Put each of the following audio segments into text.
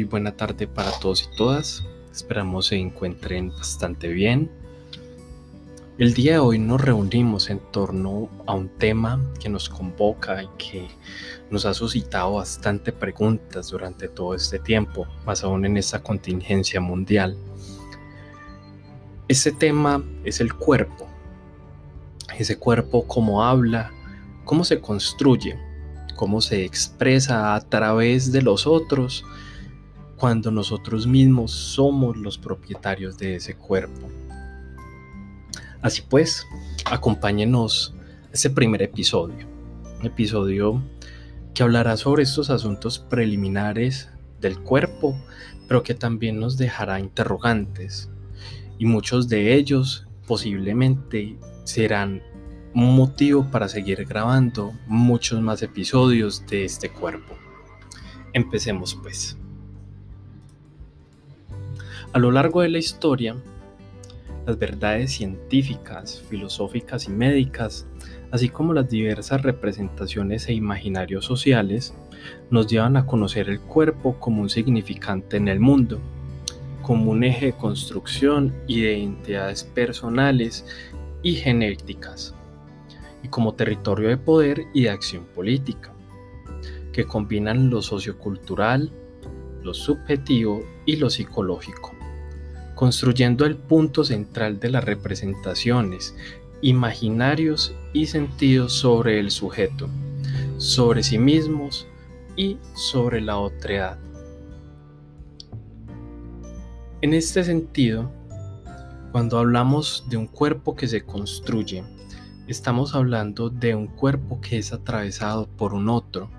muy buena tarde para todos y todas. Esperamos se encuentren bastante bien. El día de hoy nos reunimos en torno a un tema que nos convoca y que nos ha suscitado bastante preguntas durante todo este tiempo, más aún en esta contingencia mundial. Este tema es el cuerpo. Ese cuerpo, cómo habla, cómo se construye, cómo se expresa a través de los otros cuando nosotros mismos somos los propietarios de ese cuerpo. Así pues, acompáñenos a este primer episodio, un episodio que hablará sobre estos asuntos preliminares del cuerpo, pero que también nos dejará interrogantes, y muchos de ellos posiblemente serán un motivo para seguir grabando muchos más episodios de este cuerpo. Empecemos pues. A lo largo de la historia, las verdades científicas, filosóficas y médicas, así como las diversas representaciones e imaginarios sociales, nos llevan a conocer el cuerpo como un significante en el mundo, como un eje de construcción y de identidades personales y genéticas, y como territorio de poder y de acción política, que combinan lo sociocultural, lo subjetivo y lo psicológico construyendo el punto central de las representaciones, imaginarios y sentidos sobre el sujeto, sobre sí mismos y sobre la otredad. En este sentido, cuando hablamos de un cuerpo que se construye, estamos hablando de un cuerpo que es atravesado por un otro,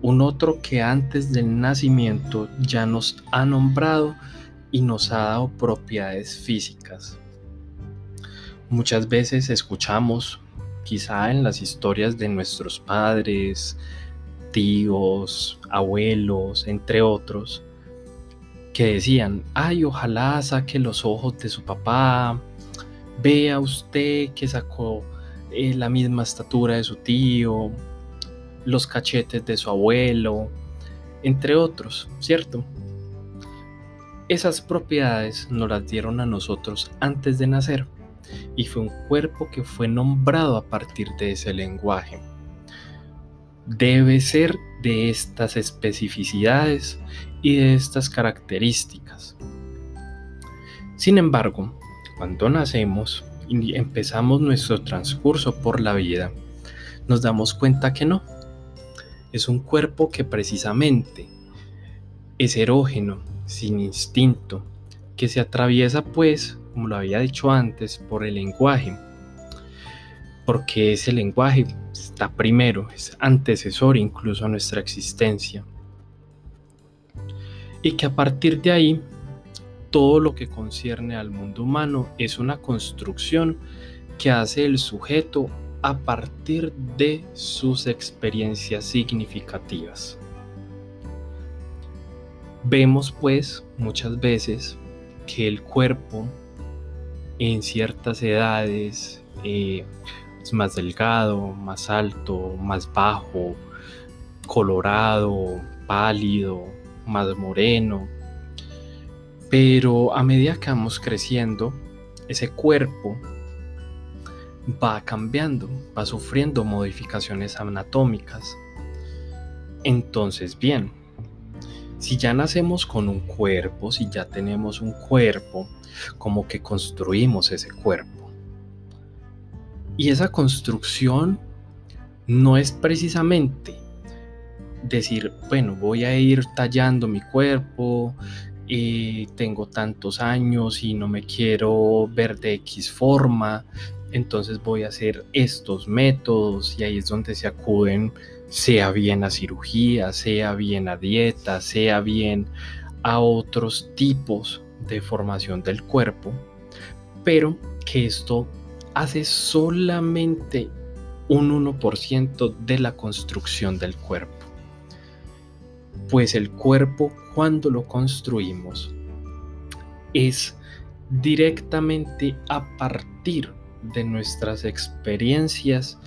un otro que antes del nacimiento ya nos ha nombrado y nos ha dado propiedades físicas. Muchas veces escuchamos, quizá en las historias de nuestros padres, tíos, abuelos, entre otros, que decían, ay, ojalá saque los ojos de su papá, vea usted que sacó eh, la misma estatura de su tío, los cachetes de su abuelo, entre otros, ¿cierto? Esas propiedades nos las dieron a nosotros antes de nacer y fue un cuerpo que fue nombrado a partir de ese lenguaje. Debe ser de estas especificidades y de estas características. Sin embargo, cuando nacemos y empezamos nuestro transcurso por la vida, nos damos cuenta que no. Es un cuerpo que precisamente es erógeno, sin instinto, que se atraviesa pues, como lo había dicho antes, por el lenguaje, porque ese lenguaje está primero, es antecesor incluso a nuestra existencia. Y que a partir de ahí, todo lo que concierne al mundo humano es una construcción que hace el sujeto a partir de sus experiencias significativas. Vemos pues muchas veces que el cuerpo en ciertas edades eh, es más delgado, más alto, más bajo, colorado, pálido, más moreno. Pero a medida que vamos creciendo, ese cuerpo va cambiando, va sufriendo modificaciones anatómicas. Entonces, bien, si ya nacemos con un cuerpo, si ya tenemos un cuerpo, como que construimos ese cuerpo. Y esa construcción no es precisamente decir, bueno, voy a ir tallando mi cuerpo, y tengo tantos años y no me quiero ver de X forma, entonces voy a hacer estos métodos y ahí es donde se acuden sea bien a cirugía, sea bien a dieta, sea bien a otros tipos de formación del cuerpo, pero que esto hace solamente un 1% de la construcción del cuerpo. Pues el cuerpo cuando lo construimos es directamente a partir de nuestras experiencias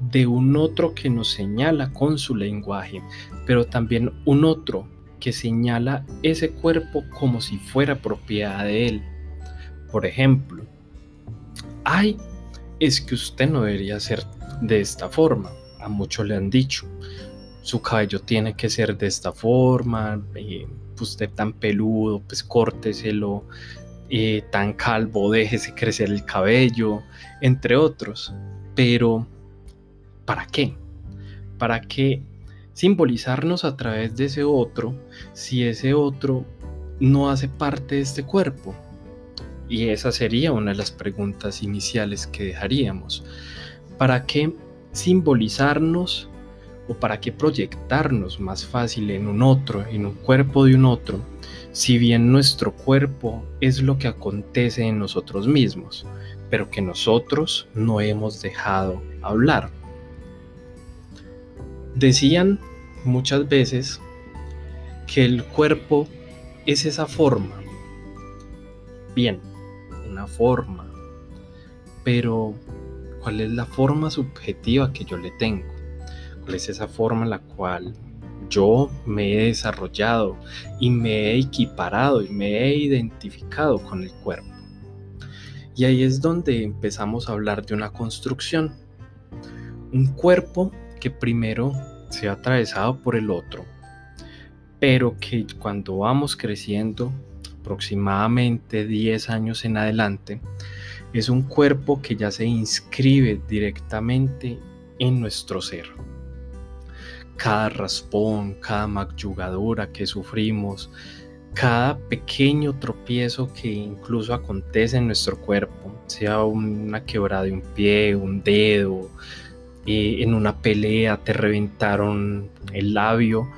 de un otro que nos señala con su lenguaje, pero también un otro que señala ese cuerpo como si fuera propiedad de él. Por ejemplo, ay, es que usted no debería ser de esta forma. A muchos le han dicho, su cabello tiene que ser de esta forma, eh, usted tan peludo, pues córteselo, eh, tan calvo, déjese crecer el cabello, entre otros. Pero, ¿para qué? ¿Para qué simbolizarnos a través de ese otro si ese otro no hace parte de este cuerpo? Y esa sería una de las preguntas iniciales que dejaríamos. ¿Para qué simbolizarnos o para qué proyectarnos más fácil en un otro, en un cuerpo de un otro, si bien nuestro cuerpo es lo que acontece en nosotros mismos, pero que nosotros no hemos dejado hablar? Decían muchas veces que el cuerpo es esa forma. Bien, una forma. Pero, ¿cuál es la forma subjetiva que yo le tengo? ¿Cuál es esa forma la cual yo me he desarrollado y me he equiparado y me he identificado con el cuerpo? Y ahí es donde empezamos a hablar de una construcción. Un cuerpo que primero se ha atravesado por el otro, pero que cuando vamos creciendo aproximadamente 10 años en adelante, es un cuerpo que ya se inscribe directamente en nuestro ser. Cada raspón, cada makyugadura que sufrimos, cada pequeño tropiezo que incluso acontece en nuestro cuerpo, sea una quebrada de un pie, un dedo, eh, en una pelea te reventaron el labio,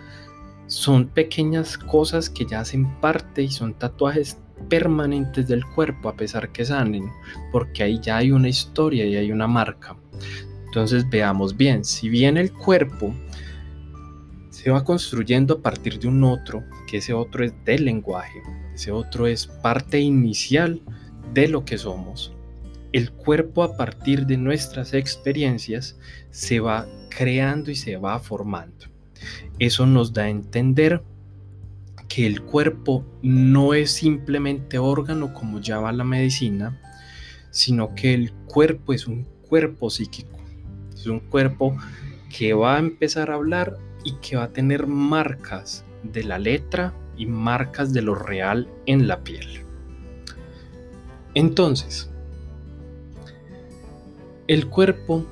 son pequeñas cosas que ya hacen parte y son tatuajes permanentes del cuerpo a pesar que sanen, porque ahí ya hay una historia y hay una marca. Entonces veamos bien, si bien el cuerpo se va construyendo a partir de un otro, que ese otro es del lenguaje, ese otro es parte inicial de lo que somos. El cuerpo a partir de nuestras experiencias se va creando y se va formando. Eso nos da a entender que el cuerpo no es simplemente órgano como ya va la medicina, sino que el cuerpo es un cuerpo psíquico. Es un cuerpo que va a empezar a hablar y que va a tener marcas de la letra y marcas de lo real en la piel. Entonces, el cuerpo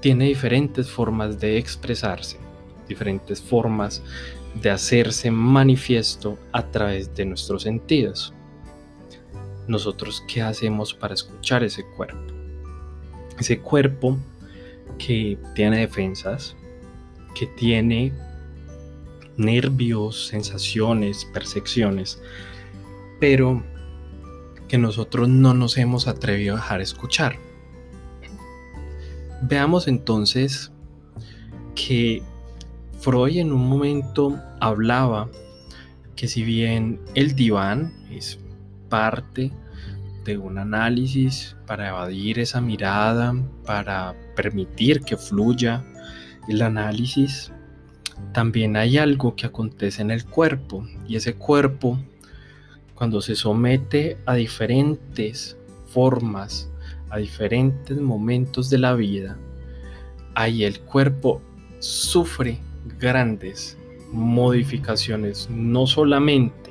tiene diferentes formas de expresarse diferentes formas de hacerse manifiesto a través de nuestros sentidos. Nosotros, ¿qué hacemos para escuchar ese cuerpo? Ese cuerpo que tiene defensas, que tiene nervios, sensaciones, percepciones, pero que nosotros no nos hemos atrevido a dejar escuchar. Veamos entonces que Freud en un momento hablaba que si bien el diván es parte de un análisis para evadir esa mirada, para permitir que fluya el análisis, también hay algo que acontece en el cuerpo y ese cuerpo cuando se somete a diferentes formas, a diferentes momentos de la vida, ahí el cuerpo sufre grandes modificaciones, no solamente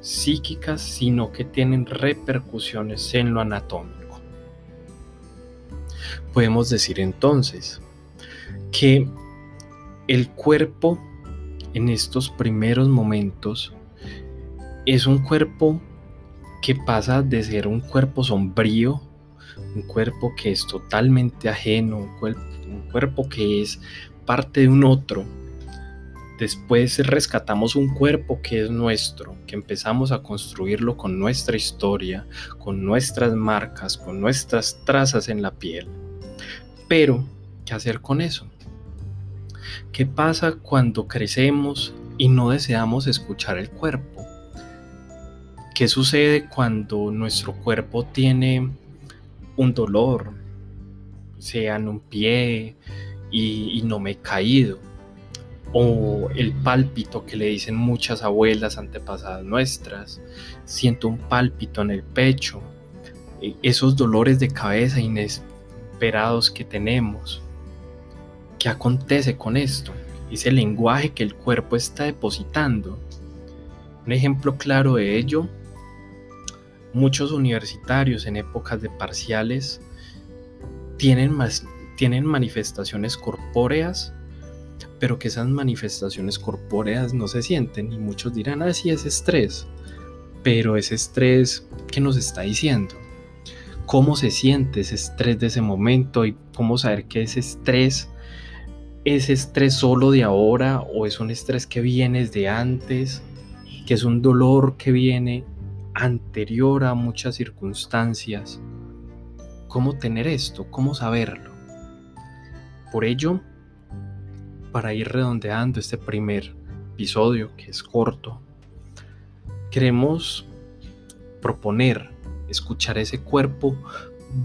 psíquicas, sino que tienen repercusiones en lo anatómico. Podemos decir entonces que el cuerpo en estos primeros momentos es un cuerpo que pasa de ser un cuerpo sombrío, un cuerpo que es totalmente ajeno, un cuerpo, que es parte de un otro. Después rescatamos un cuerpo que es nuestro, que empezamos a construirlo con nuestra historia, con nuestras marcas, con nuestras trazas en la piel. Pero, ¿qué hacer con eso? ¿Qué pasa cuando crecemos y no deseamos escuchar el cuerpo? ¿Qué sucede cuando nuestro cuerpo tiene un dolor, sea en un pie, y, no me he caído. o el pálpito que le dicen muchas abuelas antepasadas nuestras, siento un pálpito en el pecho, eh, esos dolores de cabeza inesperados que tenemos. ¿Qué acontece con esto? Ese lenguaje que el cuerpo está depositando. Un ejemplo claro de ello, muchos universitarios en épocas de parciales tienen, más, tienen manifestaciones corpóreas pero que esas manifestaciones corpóreas no se sienten y muchos dirán, ah, sí, es estrés, pero ese estrés, ¿qué nos está diciendo? ¿Cómo se siente ese estrés de ese momento y cómo saber que ese estrés es estrés solo de ahora o es un estrés que viene desde antes, que es un dolor que viene anterior a muchas circunstancias? ¿Cómo tener esto? ¿Cómo saberlo? Por ello, para ir redondeando este primer episodio que es corto, queremos proponer escuchar ese cuerpo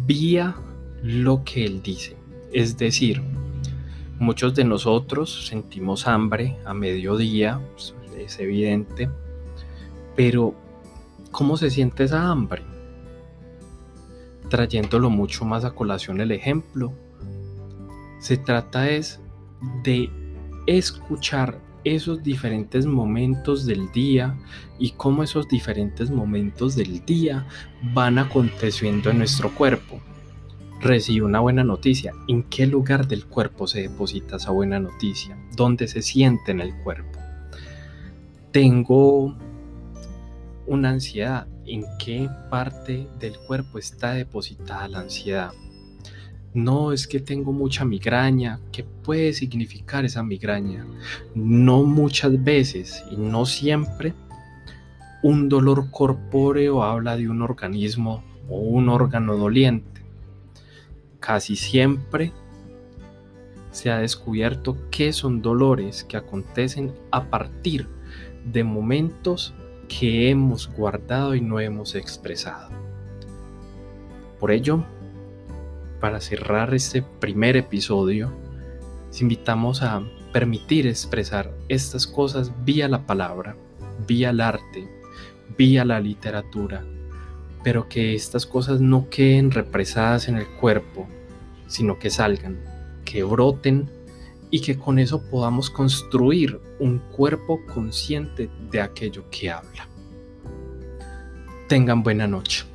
vía lo que él dice. Es decir, muchos de nosotros sentimos hambre a mediodía, pues, es evidente, pero ¿cómo se siente esa hambre? Trayéndolo mucho más a colación el ejemplo, se trata es de escuchar esos diferentes momentos del día y cómo esos diferentes momentos del día van aconteciendo en nuestro cuerpo. Recibe una buena noticia. ¿En qué lugar del cuerpo se deposita esa buena noticia? ¿Dónde se siente en el cuerpo? Tengo una ansiedad. ¿En qué parte del cuerpo está depositada la ansiedad? No es que tengo mucha migraña. ¿Qué puede significar esa migraña? No muchas veces y no siempre un dolor corpóreo habla de un organismo o un órgano doliente. Casi siempre se ha descubierto que son dolores que acontecen a partir de momentos que hemos guardado y no hemos expresado. Por ello, para cerrar este primer episodio, les invitamos a permitir expresar estas cosas vía la palabra, vía el arte, vía la literatura, pero que estas cosas no queden represadas en el cuerpo, sino que salgan, que broten y que con eso podamos construir un cuerpo consciente de aquello que habla. Tengan buena noche.